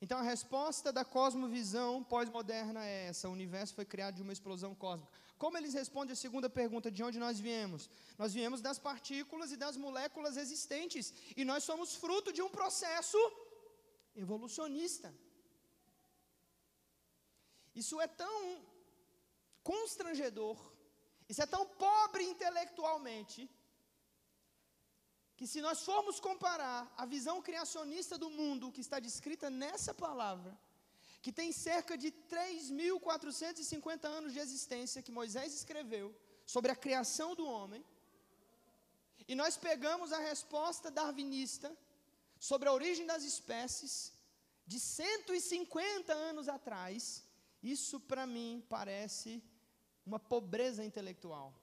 Então a resposta da cosmovisão pós-moderna é essa: o universo foi criado de uma explosão cósmica. Como eles respondem a segunda pergunta, de onde nós viemos? Nós viemos das partículas e das moléculas existentes, e nós somos fruto de um processo evolucionista. Isso é tão constrangedor, isso é tão pobre intelectualmente, que se nós formos comparar a visão criacionista do mundo que está descrita nessa palavra, que tem cerca de 3.450 anos de existência que Moisés escreveu sobre a criação do homem, e nós pegamos a resposta darwinista sobre a origem das espécies de 150 anos atrás, isso para mim parece uma pobreza intelectual.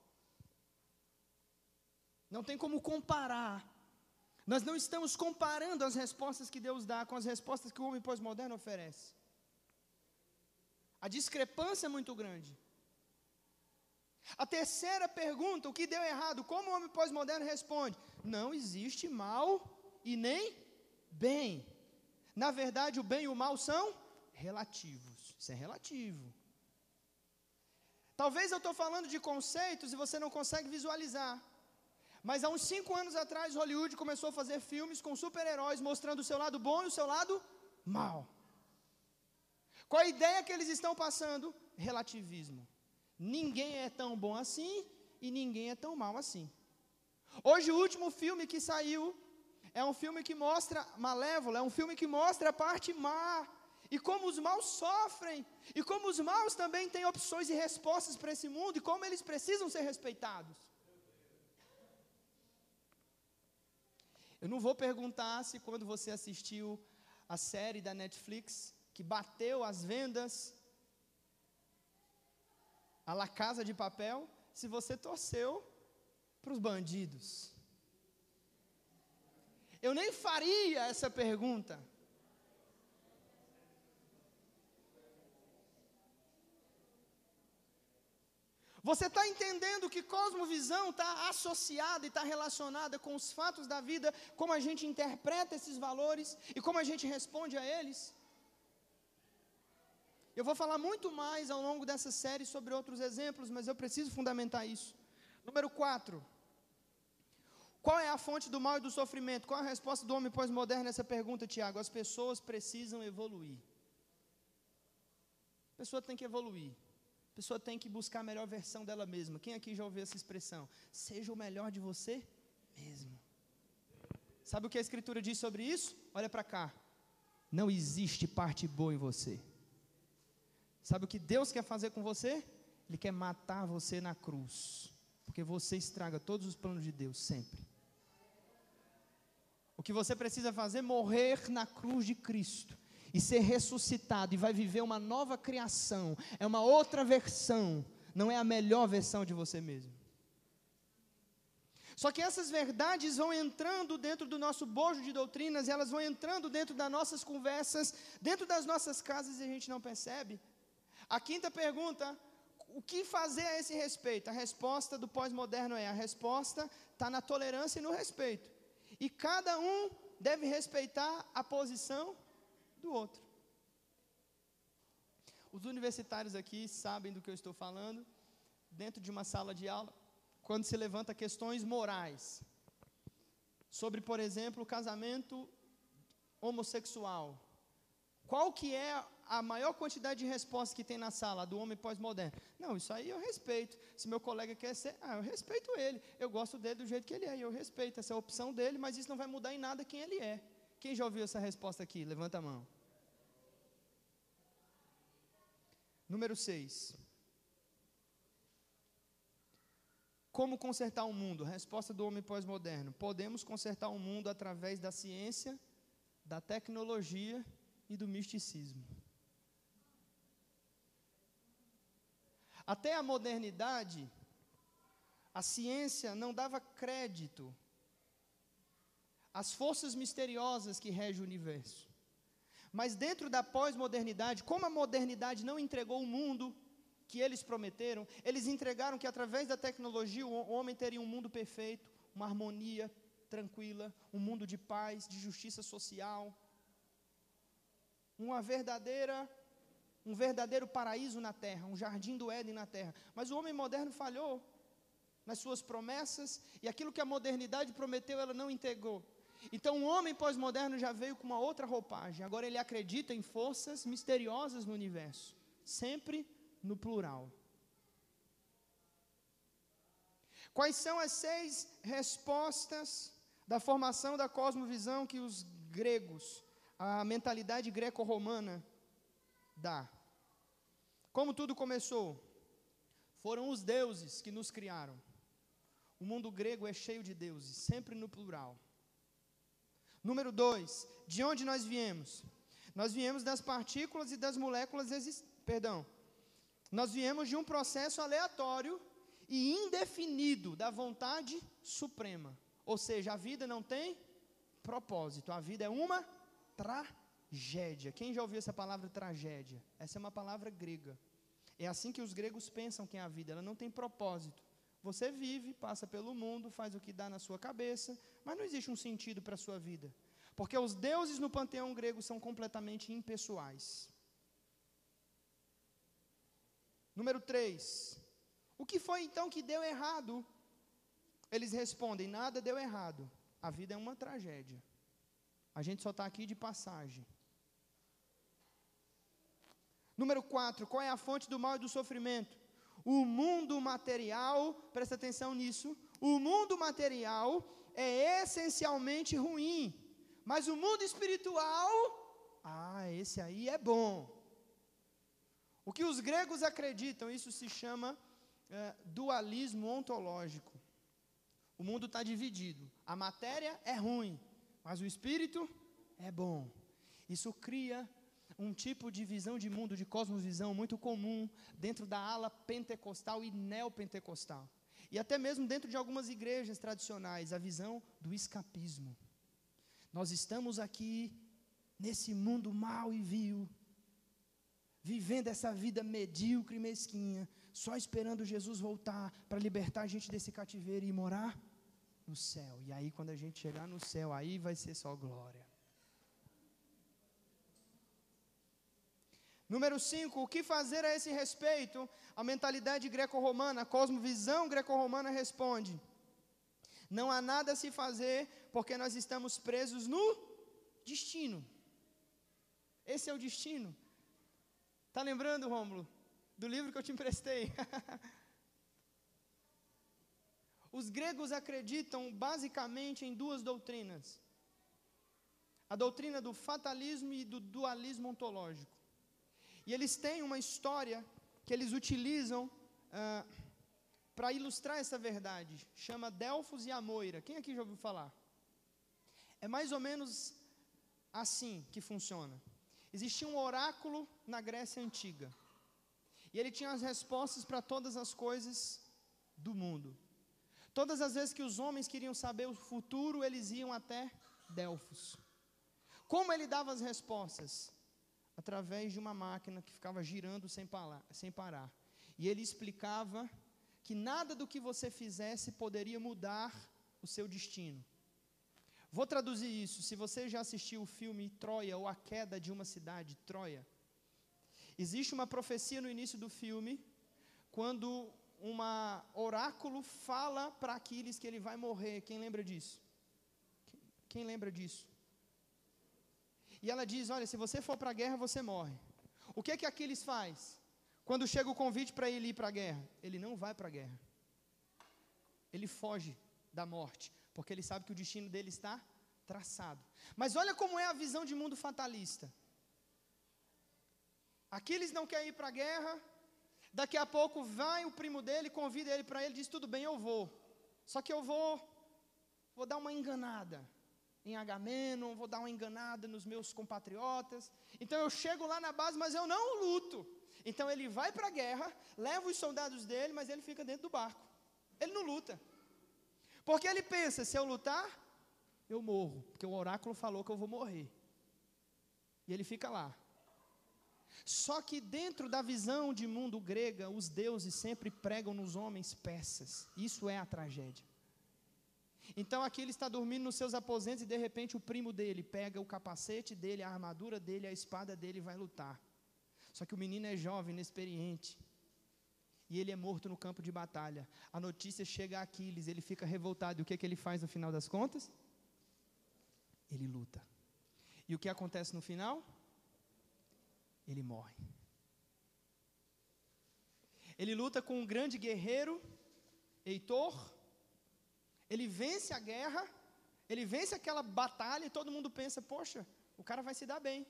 Não tem como comparar. Nós não estamos comparando as respostas que Deus dá com as respostas que o homem pós-moderno oferece. A discrepância é muito grande. A terceira pergunta, o que deu errado? Como o homem pós-moderno responde? Não existe mal e nem bem. Na verdade, o bem e o mal são relativos. Isso é relativo. Talvez eu estou falando de conceitos e você não consegue visualizar. Mas há uns cinco anos atrás, Hollywood começou a fazer filmes com super-heróis mostrando o seu lado bom e o seu lado mal. Qual a ideia que eles estão passando? Relativismo. Ninguém é tão bom assim e ninguém é tão mal assim. Hoje, o último filme que saiu é um filme que mostra Malévola, é um filme que mostra a parte má. E como os maus sofrem, e como os maus também têm opções e respostas para esse mundo, e como eles precisam ser respeitados. Eu não vou perguntar se quando você assistiu a série da Netflix, que bateu as vendas, a La Casa de Papel, se você torceu para os bandidos. Eu nem faria essa pergunta. Você está entendendo que cosmovisão está associada e está relacionada com os fatos da vida, como a gente interpreta esses valores e como a gente responde a eles? Eu vou falar muito mais ao longo dessa série sobre outros exemplos, mas eu preciso fundamentar isso. Número 4. Qual é a fonte do mal e do sofrimento? Qual é a resposta do homem pós-moderno nessa pergunta, Tiago? As pessoas precisam evoluir. A pessoa tem que evoluir. Pessoa tem que buscar a melhor versão dela mesma. Quem aqui já ouviu essa expressão? Seja o melhor de você mesmo. Sabe o que a Escritura diz sobre isso? Olha para cá. Não existe parte boa em você. Sabe o que Deus quer fazer com você? Ele quer matar você na cruz. Porque você estraga todos os planos de Deus, sempre. O que você precisa fazer é morrer na cruz de Cristo e ser ressuscitado e vai viver uma nova criação, é uma outra versão, não é a melhor versão de você mesmo. Só que essas verdades vão entrando dentro do nosso bojo de doutrinas, elas vão entrando dentro das nossas conversas, dentro das nossas casas e a gente não percebe. A quinta pergunta, o que fazer a esse respeito? A resposta do pós-moderno é: a resposta está na tolerância e no respeito. E cada um deve respeitar a posição do outro. Os universitários aqui sabem do que eu estou falando. Dentro de uma sala de aula, quando se levanta questões morais, sobre, por exemplo, o casamento homossexual. Qual que é a maior quantidade de respostas que tem na sala do homem pós-moderno? Não, isso aí eu respeito. Se meu colega quer ser, ah, eu respeito ele. Eu gosto dele do jeito que ele é, eu respeito essa opção dele, mas isso não vai mudar em nada quem ele é. Quem já ouviu essa resposta aqui? Levanta a mão. Número 6. Como consertar o mundo? Resposta do homem pós-moderno. Podemos consertar o mundo através da ciência, da tecnologia e do misticismo. Até a modernidade, a ciência não dava crédito as forças misteriosas que regem o universo. Mas dentro da pós-modernidade, como a modernidade não entregou o mundo que eles prometeram, eles entregaram que através da tecnologia o homem teria um mundo perfeito, uma harmonia tranquila, um mundo de paz, de justiça social, uma verdadeira um verdadeiro paraíso na terra, um jardim do Éden na terra. Mas o homem moderno falhou nas suas promessas e aquilo que a modernidade prometeu, ela não entregou. Então o homem pós-moderno já veio com uma outra roupagem. Agora ele acredita em forças misteriosas no universo, sempre no plural. Quais são as seis respostas da formação da cosmovisão que os gregos, a mentalidade greco-romana, dá? Como tudo começou? Foram os deuses que nos criaram. O mundo grego é cheio de deuses, sempre no plural. Número dois, de onde nós viemos? Nós viemos das partículas e das moléculas existentes. Perdão. Nós viemos de um processo aleatório e indefinido da vontade suprema. Ou seja, a vida não tem propósito, a vida é uma tragédia. Quem já ouviu essa palavra tragédia? Essa é uma palavra grega. É assim que os gregos pensam que é a vida, ela não tem propósito. Você vive, passa pelo mundo, faz o que dá na sua cabeça, mas não existe um sentido para a sua vida. Porque os deuses no panteão grego são completamente impessoais. Número 3. O que foi então que deu errado? Eles respondem: nada deu errado. A vida é uma tragédia. A gente só está aqui de passagem. Número 4. Qual é a fonte do mal e do sofrimento? O mundo material, presta atenção nisso, o mundo material é essencialmente ruim, mas o mundo espiritual, ah, esse aí é bom. O que os gregos acreditam, isso se chama é, dualismo ontológico. O mundo está dividido. A matéria é ruim, mas o espírito é bom. Isso cria um tipo de visão de mundo, de cosmovisão muito comum dentro da ala pentecostal e neopentecostal. E até mesmo dentro de algumas igrejas tradicionais, a visão do escapismo. Nós estamos aqui nesse mundo mau e vil, vivendo essa vida medíocre e mesquinha, só esperando Jesus voltar para libertar a gente desse cativeiro e morar no céu. E aí, quando a gente chegar no céu, aí vai ser só glória. Número 5, o que fazer a esse respeito? A mentalidade greco-romana, a cosmovisão greco-romana responde: não há nada a se fazer porque nós estamos presos no destino. Esse é o destino. Está lembrando, Rômulo, do livro que eu te emprestei? <laughs> Os gregos acreditam basicamente em duas doutrinas: a doutrina do fatalismo e do dualismo ontológico. E eles têm uma história que eles utilizam ah, para ilustrar essa verdade. Chama Delfos e a Moira. Quem aqui já ouviu falar? É mais ou menos assim que funciona. Existia um oráculo na Grécia Antiga. E ele tinha as respostas para todas as coisas do mundo. Todas as vezes que os homens queriam saber o futuro, eles iam até Delfos. Como ele dava as respostas? Através de uma máquina que ficava girando sem parar, sem parar. E ele explicava que nada do que você fizesse poderia mudar o seu destino. Vou traduzir isso. Se você já assistiu o filme Troia ou A Queda de uma Cidade, Troia, existe uma profecia no início do filme, quando um oráculo fala para Aquiles que ele vai morrer. Quem lembra disso? Quem lembra disso? E ela diz: Olha, se você for para a guerra, você morre. O que é que Aquiles faz? Quando chega o convite para ele ir para a guerra, ele não vai para a guerra. Ele foge da morte, porque ele sabe que o destino dele está traçado. Mas olha como é a visão de mundo fatalista. Aquiles não quer ir para a guerra, daqui a pouco vai o primo dele, convida ele para ele, diz: Tudo bem, eu vou. Só que eu vou, vou dar uma enganada em Agamenon, vou dar uma enganada nos meus compatriotas. Então eu chego lá na base, mas eu não luto. Então ele vai para a guerra, leva os soldados dele, mas ele fica dentro do barco. Ele não luta. Porque ele pensa: se eu lutar, eu morro. Porque o oráculo falou que eu vou morrer. E ele fica lá. Só que dentro da visão de mundo grega, os deuses sempre pregam nos homens peças. Isso é a tragédia. Então aqui ele está dormindo nos seus aposentos e de repente o primo dele pega o capacete dele, a armadura dele, a espada dele e vai lutar. Só que o menino é jovem, inexperiente. E ele é morto no campo de batalha. A notícia chega a Aquiles, ele fica revoltado. E o que, é que ele faz no final das contas? Ele luta. E o que acontece no final? Ele morre. Ele luta com um grande guerreiro, Heitor, ele vence a guerra, ele vence aquela batalha e todo mundo pensa: poxa, o cara vai se dar bem.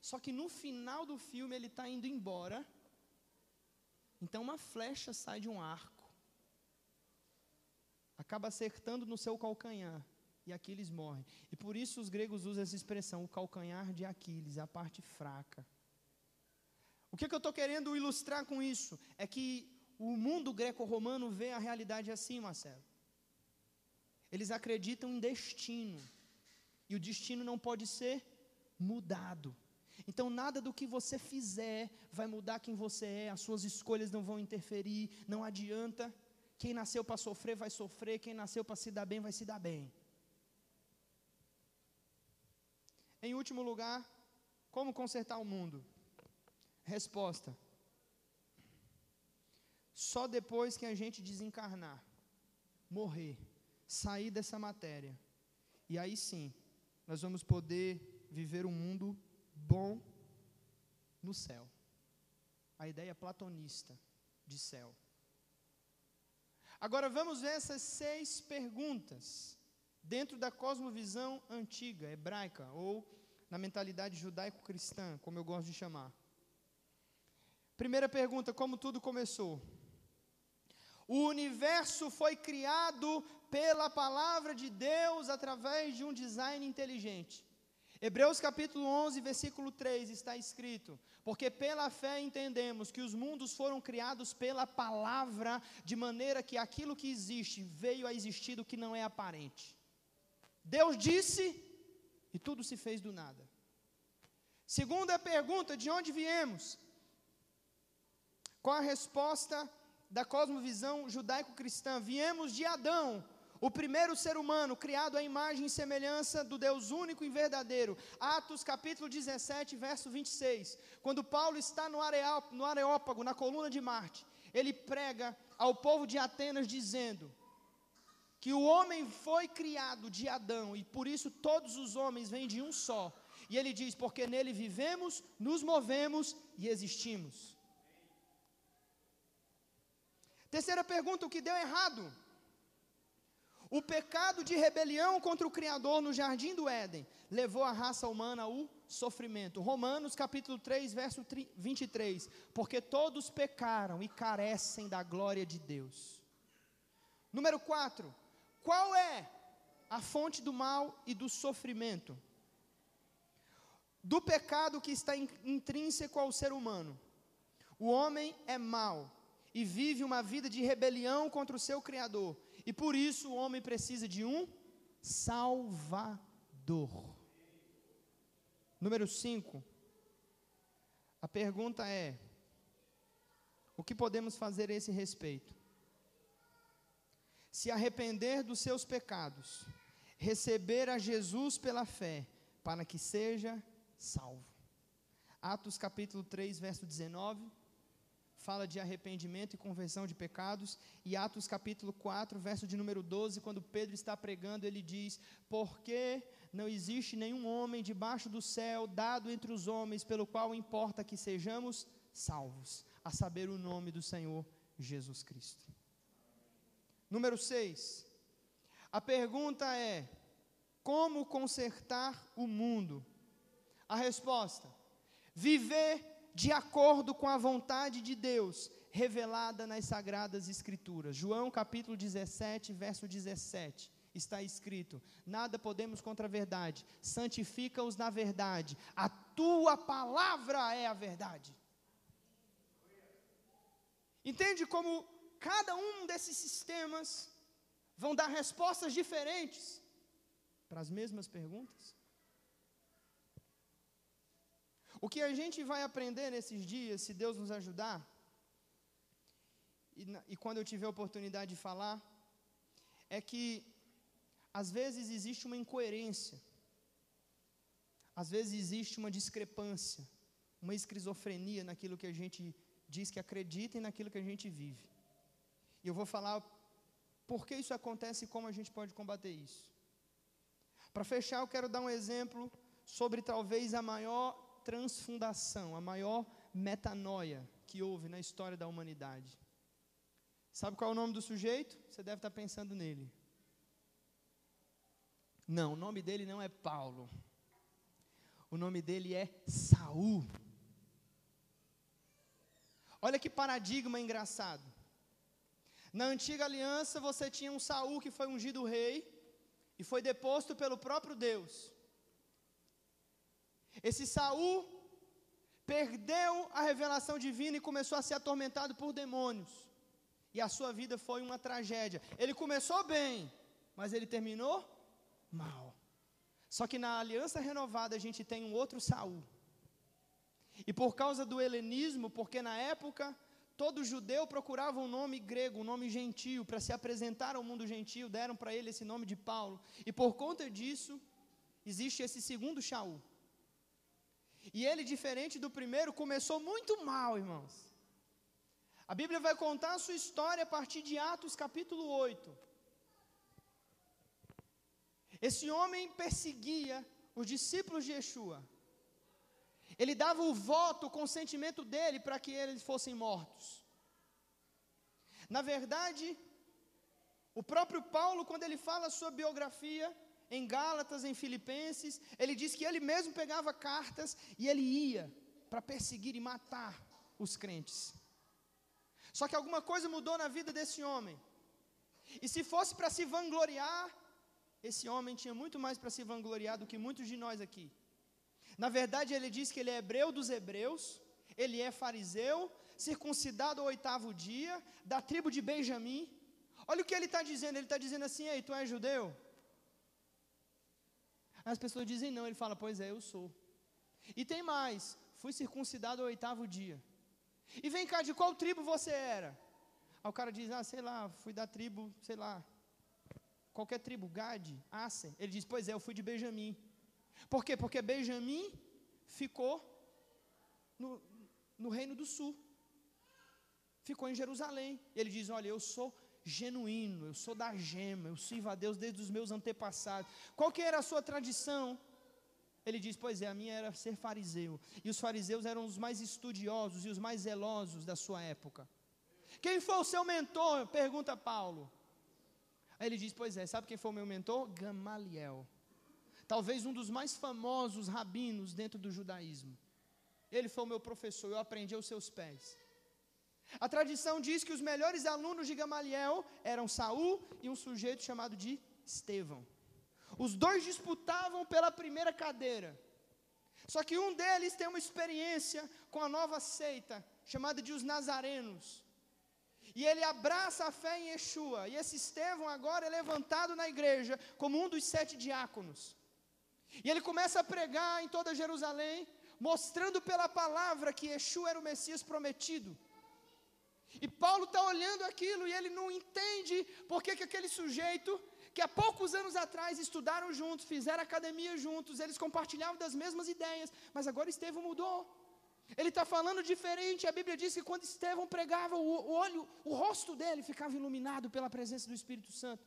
Só que no final do filme ele está indo embora Então uma flecha sai de um arco, acaba acertando no seu calcanhar, e Aquiles morre. E por isso os gregos usam essa expressão, o calcanhar de Aquiles, a parte fraca. O que, que eu estou querendo ilustrar com isso? É que o mundo greco-romano vê a realidade assim, Marcelo. Eles acreditam em destino. E o destino não pode ser mudado. Então, nada do que você fizer vai mudar quem você é, as suas escolhas não vão interferir, não adianta. Quem nasceu para sofrer vai sofrer, quem nasceu para se dar bem vai se dar bem. Em último lugar, como consertar o mundo? Resposta: só depois que a gente desencarnar, morrer, sair dessa matéria, e aí sim, nós vamos poder viver um mundo bom no céu. A ideia platonista de céu. Agora vamos ver essas seis perguntas dentro da cosmovisão antiga, hebraica, ou na mentalidade judaico-cristã, como eu gosto de chamar. Primeira pergunta: como tudo começou? O universo foi criado pela palavra de Deus através de um design inteligente. Hebreus capítulo 11, versículo 3 está escrito: Porque pela fé entendemos que os mundos foram criados pela palavra, de maneira que aquilo que existe veio a existir do que não é aparente. Deus disse e tudo se fez do nada. Segunda pergunta: de onde viemos? Qual a resposta da cosmovisão judaico-cristã? Viemos de Adão, o primeiro ser humano criado à imagem e semelhança do Deus único e verdadeiro. Atos capítulo 17, verso 26. Quando Paulo está no, no Areópago, na coluna de Marte, ele prega ao povo de Atenas dizendo que o homem foi criado de Adão e por isso todos os homens vêm de um só. E ele diz: porque nele vivemos, nos movemos e existimos. Terceira pergunta: o que deu errado? O pecado de rebelião contra o Criador no jardim do Éden levou a raça humana ao sofrimento. Romanos capítulo 3, verso 23. Porque todos pecaram e carecem da glória de Deus. Número 4. Qual é a fonte do mal e do sofrimento? Do pecado que está intrínseco ao ser humano. O homem é mau e vive uma vida de rebelião contra o seu Criador e por isso o homem precisa de um Salvador. Número 5. A pergunta é: o que podemos fazer a esse respeito? Se arrepender dos seus pecados, receber a Jesus pela fé, para que seja salvo. Atos capítulo 3, verso 19 fala de arrependimento e conversão de pecados, e Atos capítulo 4, verso de número 12, quando Pedro está pregando, ele diz: Porque não existe nenhum homem debaixo do céu dado entre os homens pelo qual importa que sejamos salvos, a saber o nome do Senhor Jesus Cristo. Número 6. A pergunta é: como consertar o mundo? A resposta: viver de acordo com a vontade de Deus revelada nas sagradas escrituras. João capítulo 17, verso 17 está escrito: Nada podemos contra a verdade, santifica-os na verdade, a tua palavra é a verdade. Entende como cada um desses sistemas vão dar respostas diferentes para as mesmas perguntas? O que a gente vai aprender nesses dias, se Deus nos ajudar, e, e quando eu tiver a oportunidade de falar, é que às vezes existe uma incoerência, às vezes existe uma discrepância, uma esquizofrenia naquilo que a gente diz que acredita e naquilo que a gente vive. E eu vou falar por que isso acontece e como a gente pode combater isso. Para fechar, eu quero dar um exemplo sobre talvez a maior transfundação, a maior metanoia que houve na história da humanidade. Sabe qual é o nome do sujeito? Você deve estar pensando nele. Não, o nome dele não é Paulo. O nome dele é Saul. Olha que paradigma engraçado. Na antiga aliança você tinha um Saul que foi ungido rei e foi deposto pelo próprio Deus. Esse Saul perdeu a revelação divina e começou a ser atormentado por demônios. E a sua vida foi uma tragédia. Ele começou bem, mas ele terminou mal. Só que na aliança renovada a gente tem um outro Saul. E por causa do helenismo, porque na época todo judeu procurava um nome grego, um nome gentio, para se apresentar ao mundo gentio, deram para ele esse nome de Paulo. E por conta disso, existe esse segundo Shaul. E ele, diferente do primeiro, começou muito mal, irmãos. A Bíblia vai contar a sua história a partir de Atos capítulo 8. Esse homem perseguia os discípulos de Yeshua. Ele dava o voto, o consentimento dele para que eles fossem mortos. Na verdade, o próprio Paulo, quando ele fala a sua biografia, em Gálatas, em Filipenses, ele diz que ele mesmo pegava cartas e ele ia para perseguir e matar os crentes. Só que alguma coisa mudou na vida desse homem. E se fosse para se vangloriar, esse homem tinha muito mais para se vangloriar do que muitos de nós aqui. Na verdade, ele diz que ele é hebreu dos hebreus, ele é fariseu, circuncidado ao oitavo dia, da tribo de Benjamim. Olha o que ele está dizendo, ele está dizendo assim, ei, tu és judeu? As pessoas dizem não, ele fala, pois é, eu sou. E tem mais, fui circuncidado ao oitavo dia. E vem cá, de qual tribo você era? Aí o cara diz, ah, sei lá, fui da tribo, sei lá, qualquer tribo, Gade, Assen. Ele diz, pois é, eu fui de Benjamim. Por quê? Porque Benjamim ficou no, no reino do sul. Ficou em Jerusalém. Ele diz: Olha, eu sou genuíno, eu sou da gema, eu sirvo a Deus desde os meus antepassados. Qual que era a sua tradição? Ele diz: Pois é, a minha era ser fariseu. E os fariseus eram os mais estudiosos e os mais zelosos da sua época. Quem foi o seu mentor? Pergunta Paulo. Aí ele diz: Pois é, sabe quem foi o meu mentor? Gamaliel talvez um dos mais famosos rabinos dentro do judaísmo. Ele foi o meu professor, eu aprendi aos seus pés. A tradição diz que os melhores alunos de Gamaliel eram Saul e um sujeito chamado de Estevão. Os dois disputavam pela primeira cadeira. Só que um deles tem uma experiência com a nova seita, chamada de os Nazarenos. E ele abraça a fé em Yeshua. E esse Estevão agora é levantado na igreja como um dos sete diáconos. E ele começa a pregar em toda Jerusalém, mostrando pela palavra que Yeshua era o Messias prometido. E Paulo está olhando aquilo e ele não entende porque que aquele sujeito, que há poucos anos atrás estudaram juntos, fizeram academia juntos, eles compartilhavam das mesmas ideias, mas agora Estevão mudou. Ele está falando diferente. A Bíblia diz que quando Estevão pregava, o olho, o rosto dele ficava iluminado pela presença do Espírito Santo.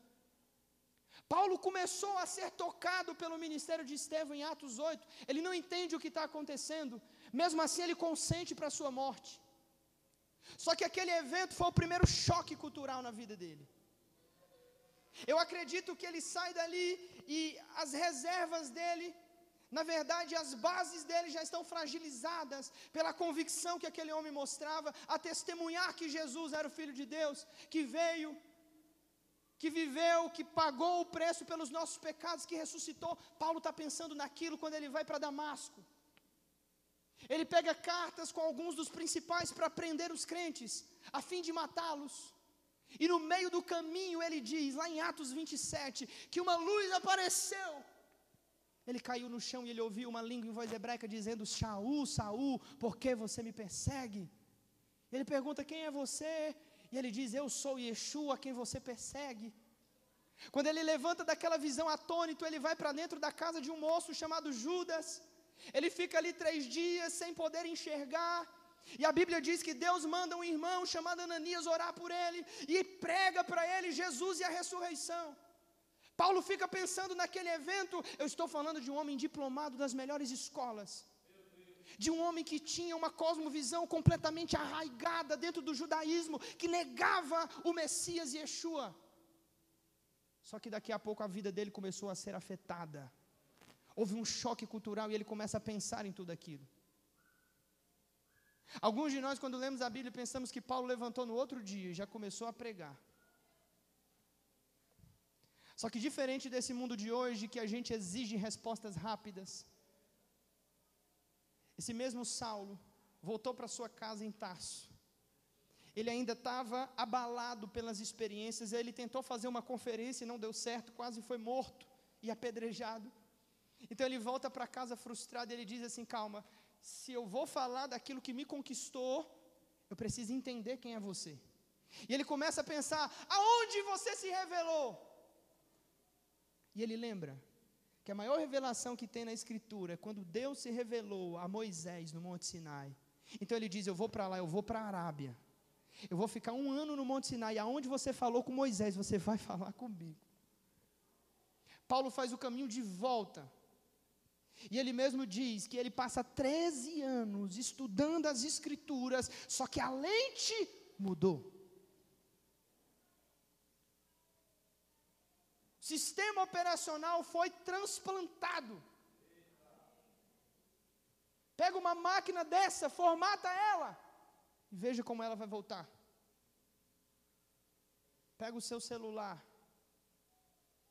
Paulo começou a ser tocado pelo ministério de Estevão em Atos 8. Ele não entende o que está acontecendo. Mesmo assim, ele consente para a sua morte. Só que aquele evento foi o primeiro choque cultural na vida dele. Eu acredito que ele sai dali e as reservas dele, na verdade, as bases dele já estão fragilizadas pela convicção que aquele homem mostrava a testemunhar que Jesus era o Filho de Deus, que veio que viveu, que pagou o preço pelos nossos pecados, que ressuscitou. Paulo está pensando naquilo quando ele vai para Damasco. Ele pega cartas com alguns dos principais para prender os crentes, a fim de matá-los. E no meio do caminho ele diz, lá em Atos 27, que uma luz apareceu. Ele caiu no chão e ele ouviu uma língua em voz hebraica dizendo: Saul, Saul, por que você me persegue? Ele pergunta: Quem é você? E ele diz: Eu sou Yeshua, quem você persegue. Quando ele levanta daquela visão atônito, ele vai para dentro da casa de um moço chamado Judas. Ele fica ali três dias sem poder enxergar. E a Bíblia diz que Deus manda um irmão chamado Ananias orar por ele e prega para ele Jesus e a ressurreição. Paulo fica pensando naquele evento. Eu estou falando de um homem diplomado das melhores escolas de um homem que tinha uma cosmovisão completamente arraigada dentro do judaísmo, que negava o Messias Yeshua. Só que daqui a pouco a vida dele começou a ser afetada. Houve um choque cultural e ele começa a pensar em tudo aquilo. Alguns de nós, quando lemos a Bíblia, pensamos que Paulo levantou no outro dia e já começou a pregar. Só que diferente desse mundo de hoje, que a gente exige respostas rápidas, esse mesmo Saulo voltou para sua casa em Tarso. Ele ainda estava abalado pelas experiências, ele tentou fazer uma conferência e não deu certo, quase foi morto e apedrejado. Então ele volta para casa frustrado e ele diz assim: Calma, se eu vou falar daquilo que me conquistou, eu preciso entender quem é você. E ele começa a pensar: aonde você se revelou? E ele lembra que a maior revelação que tem na Escritura é quando Deus se revelou a Moisés no Monte Sinai. Então ele diz: Eu vou para lá, eu vou para a Arábia. Eu vou ficar um ano no Monte Sinai. Aonde você falou com Moisés, você vai <laughs> falar comigo. Paulo faz o caminho de volta. E ele mesmo diz que ele passa 13 anos estudando as Escrituras, só que a lente mudou. sistema operacional foi transplantado. Pega uma máquina dessa, formata ela e veja como ela vai voltar. Pega o seu celular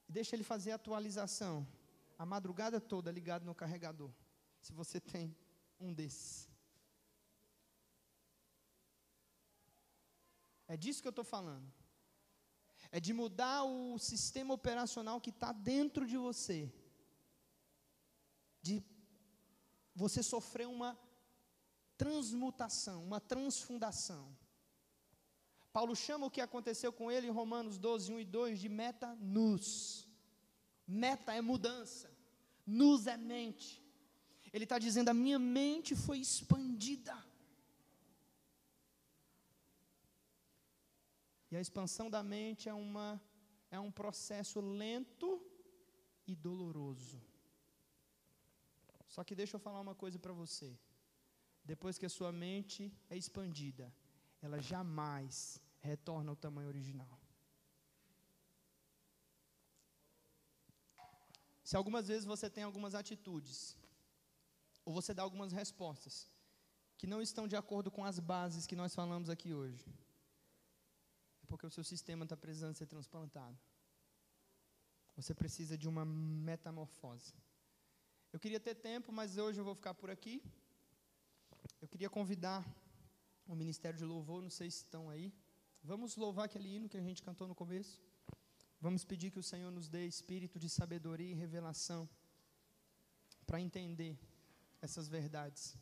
e deixa ele fazer a atualização a madrugada toda ligado no carregador. Se você tem um desses. É disso que eu estou falando é de mudar o sistema operacional que está dentro de você, de você sofrer uma transmutação, uma transfundação. Paulo chama o que aconteceu com ele em Romanos 12, 1 e 2 de meta-nus. Meta é mudança, nus é mente. Ele está dizendo: a minha mente foi expandida. E a expansão da mente é, uma, é um processo lento e doloroso. Só que deixa eu falar uma coisa para você. Depois que a sua mente é expandida, ela jamais retorna ao tamanho original. Se algumas vezes você tem algumas atitudes, ou você dá algumas respostas, que não estão de acordo com as bases que nós falamos aqui hoje, é porque o seu sistema está precisando ser transplantado. Você precisa de uma metamorfose. Eu queria ter tempo, mas hoje eu vou ficar por aqui. Eu queria convidar o Ministério de Louvor, não sei se estão aí. Vamos louvar aquele hino que a gente cantou no começo. Vamos pedir que o Senhor nos dê espírito de sabedoria e revelação para entender essas verdades.